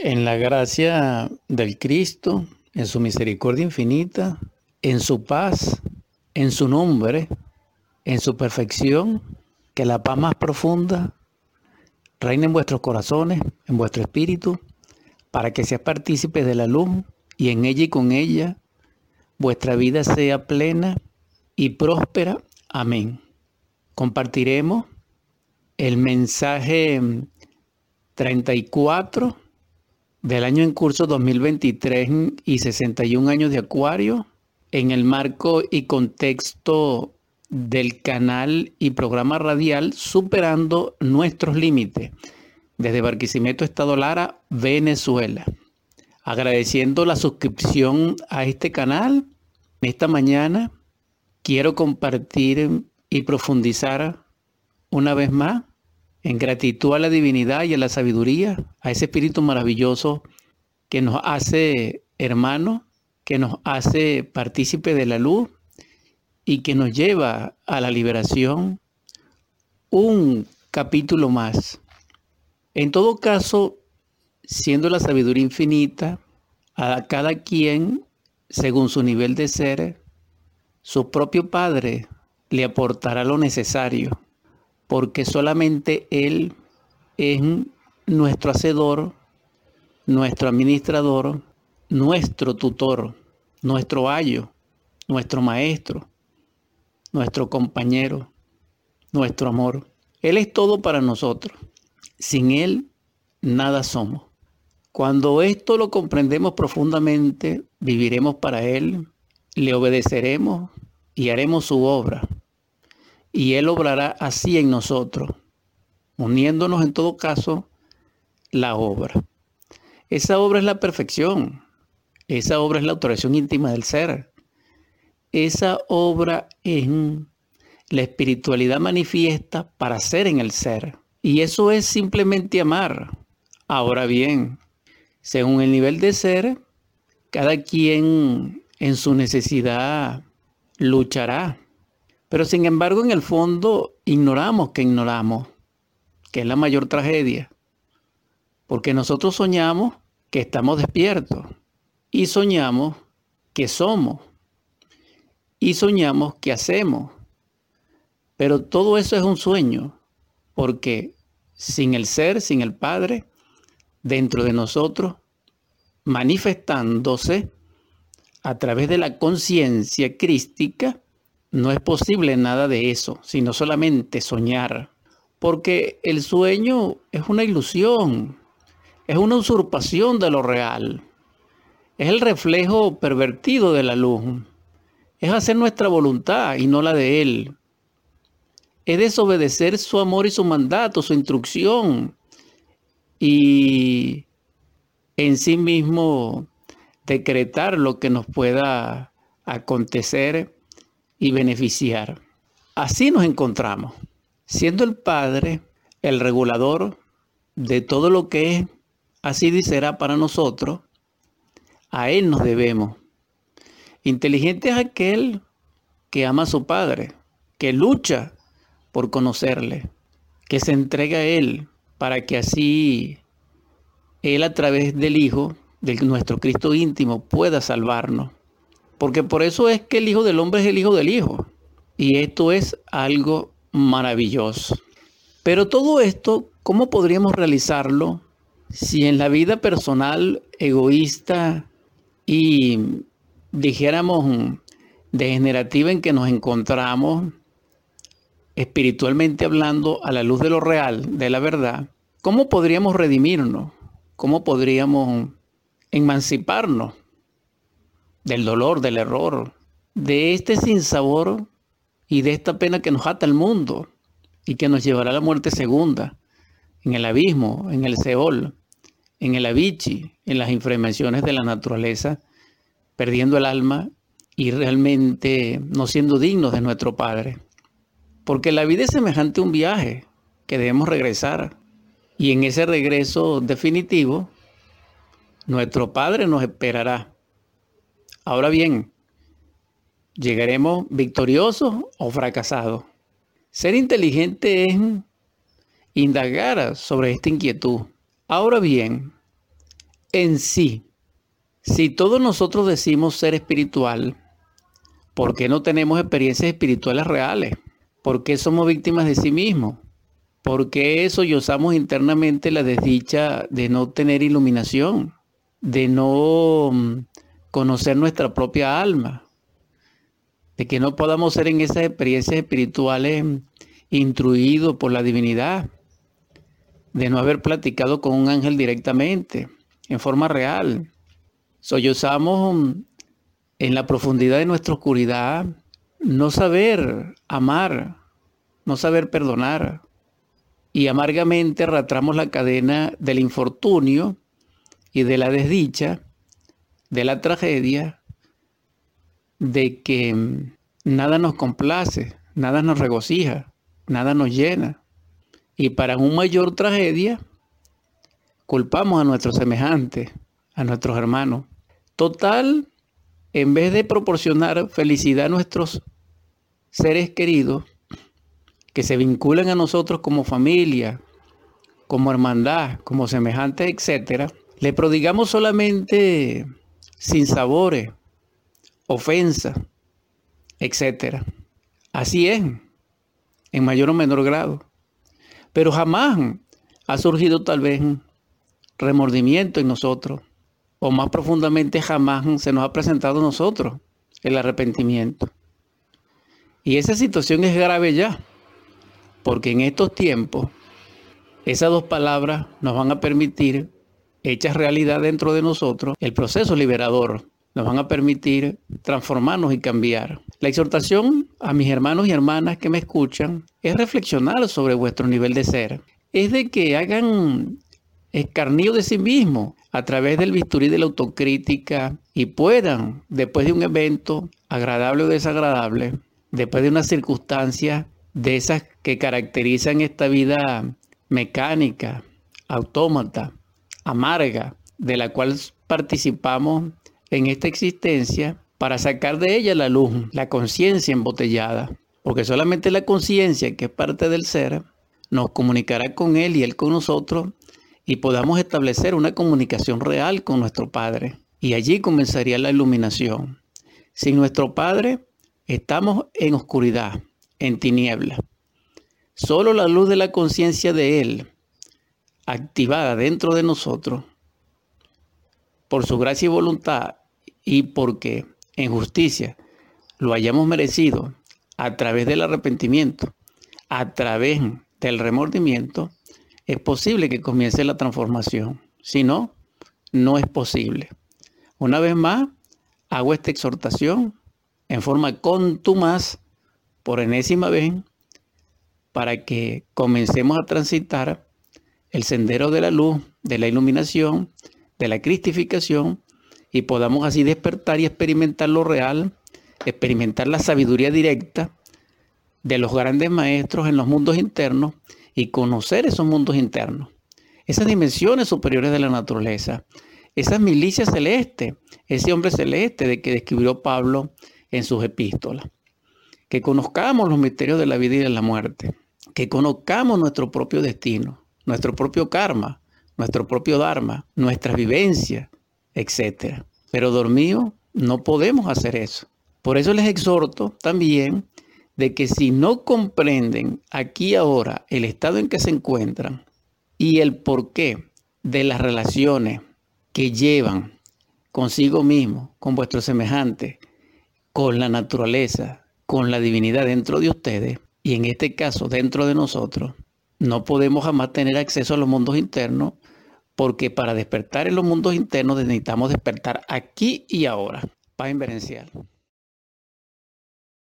En la gracia del Cristo, en su misericordia infinita, en su paz, en su nombre, en su perfección, que la paz más profunda reine en vuestros corazones, en vuestro espíritu, para que seas partícipe de la luz y en ella y con ella vuestra vida sea plena y próspera. Amén. Compartiremos el mensaje 34 del año en curso 2023 y 61 años de Acuario en el marco y contexto del canal y programa radial Superando Nuestros Límites desde Barquisimeto, Estado Lara, Venezuela. Agradeciendo la suscripción a este canal, esta mañana quiero compartir y profundizar una vez más en gratitud a la divinidad y a la sabiduría, a ese espíritu maravilloso que nos hace hermanos, que nos hace partícipe de la luz y que nos lleva a la liberación, un capítulo más. En todo caso, siendo la sabiduría infinita, a cada quien, según su nivel de ser, su propio Padre le aportará lo necesario porque solamente Él es nuestro hacedor, nuestro administrador, nuestro tutor, nuestro ayo, nuestro maestro, nuestro compañero, nuestro amor. Él es todo para nosotros. Sin Él, nada somos. Cuando esto lo comprendemos profundamente, viviremos para Él, le obedeceremos y haremos su obra y Él obrará así en nosotros, uniéndonos en todo caso la obra. Esa obra es la perfección, esa obra es la autoración íntima del ser, esa obra es la espiritualidad manifiesta para ser en el ser. Y eso es simplemente amar. Ahora bien, según el nivel de ser, cada quien en su necesidad luchará pero sin embargo, en el fondo, ignoramos que ignoramos, que es la mayor tragedia. Porque nosotros soñamos que estamos despiertos y soñamos que somos y soñamos que hacemos. Pero todo eso es un sueño, porque sin el ser, sin el Padre, dentro de nosotros, manifestándose a través de la conciencia crística, no es posible nada de eso, sino solamente soñar. Porque el sueño es una ilusión, es una usurpación de lo real, es el reflejo pervertido de la luz, es hacer nuestra voluntad y no la de Él, es desobedecer su amor y su mandato, su instrucción, y en sí mismo decretar lo que nos pueda acontecer y beneficiar. Así nos encontramos, siendo el Padre el regulador de todo lo que es, así y será para nosotros, a Él nos debemos. Inteligente es aquel que ama a su Padre, que lucha por conocerle, que se entrega a Él para que así Él a través del Hijo, de nuestro Cristo íntimo, pueda salvarnos. Porque por eso es que el Hijo del Hombre es el Hijo del Hijo. Y esto es algo maravilloso. Pero todo esto, ¿cómo podríamos realizarlo si en la vida personal egoísta y dijéramos degenerativa en que nos encontramos, espiritualmente hablando, a la luz de lo real, de la verdad, ¿cómo podríamos redimirnos? ¿Cómo podríamos emanciparnos del dolor, del error, de este sinsabor y de esta pena que nos ata al mundo y que nos llevará a la muerte segunda, en el abismo, en el Seol, en el Avichi, en las infracciones de la naturaleza, perdiendo el alma y realmente no siendo dignos de nuestro Padre. Porque la vida es semejante a un viaje que debemos regresar. Y en ese regreso definitivo, nuestro Padre nos esperará Ahora bien, ¿llegaremos victoriosos o fracasados? Ser inteligente es indagar sobre esta inquietud. Ahora bien, en sí. Si todos nosotros decimos ser espiritual, ¿por qué no tenemos experiencias espirituales reales? ¿Por qué somos víctimas de sí mismos? ¿Por qué sollozamos internamente la desdicha de no tener iluminación? De no mm, conocer nuestra propia alma? De que no podamos ser en esas experiencias espirituales instruidos por la divinidad? De no haber platicado con un ángel directamente, en forma real. Sollozamos mm, en la profundidad de nuestra oscuridad no saber amar, no saber perdonar. Y amargamente arrastramos la cadena del infortunio y de la desdicha, de la tragedia, de que mm, nada nos complace, nada nos regocija, nada nos llena. Y para una mayor tragedia, culpamos a nuestros semejantes, a nuestros hermanos. Total, en vez de proporcionar felicidad a nuestros seres queridos que se vinculan a nosotros como familia, como hermandad, como semejantes, etcétera, le prodigamos solamente sin sabores, ofensa, etcétera. Así es, en mayor o menor grado. Pero jamás ha surgido tal vez remordimiento en nosotros, o más profundamente jamás se nos ha presentado a nosotros el arrepentimiento. Y esa situación es grave ya, porque en estos tiempos esas dos palabras nos van a permitir, hechas realidad dentro de nosotros, el proceso liberador, nos van a permitir transformarnos y cambiar. La exhortación a mis hermanos y hermanas que me escuchan es reflexionar sobre vuestro nivel de ser, es de que hagan escarnio de sí mismos a través del bisturí de la autocrítica y puedan, después de un evento agradable o desagradable, después de una circunstancia de esas que caracterizan esta vida mecánica, autómata, amarga, de la cual participamos en esta existencia para sacar de ella la luz, la conciencia embotellada, porque solamente la conciencia, que es parte del ser, nos comunicará con Él y Él con nosotros y podamos establecer una comunicación real con nuestro Padre. Y allí comenzaría la iluminación. Sin nuestro Padre, Estamos en oscuridad, en tiniebla. Solo la luz de la conciencia de Él, activada dentro de nosotros, por su gracia y voluntad, y porque en justicia lo hayamos merecido a través del arrepentimiento, a través del remordimiento, es posible que comience la transformación. Si no, no es posible. Una vez más, hago esta exhortación en forma contumaz por enésima vez para que comencemos a transitar el sendero de la luz, de la iluminación, de la cristificación y podamos así despertar y experimentar lo real, experimentar la sabiduría directa de los grandes maestros en los mundos internos y conocer esos mundos internos, esas dimensiones superiores de la naturaleza, esas milicias celestes, ese hombre celeste de que describió Pablo en sus epístolas. Que conozcamos los misterios de la vida y de la muerte. Que conozcamos nuestro propio destino, nuestro propio karma, nuestro propio dharma, nuestras vivencias, etc. Pero dormido no podemos hacer eso. Por eso les exhorto también de que si no comprenden aquí ahora el estado en que se encuentran y el porqué de las relaciones que llevan consigo mismo, con vuestros semejantes, con la naturaleza, con la divinidad dentro de ustedes, y en este caso dentro de nosotros, no podemos jamás tener acceso a los mundos internos, porque para despertar en los mundos internos necesitamos despertar aquí y ahora. Paz inverencial.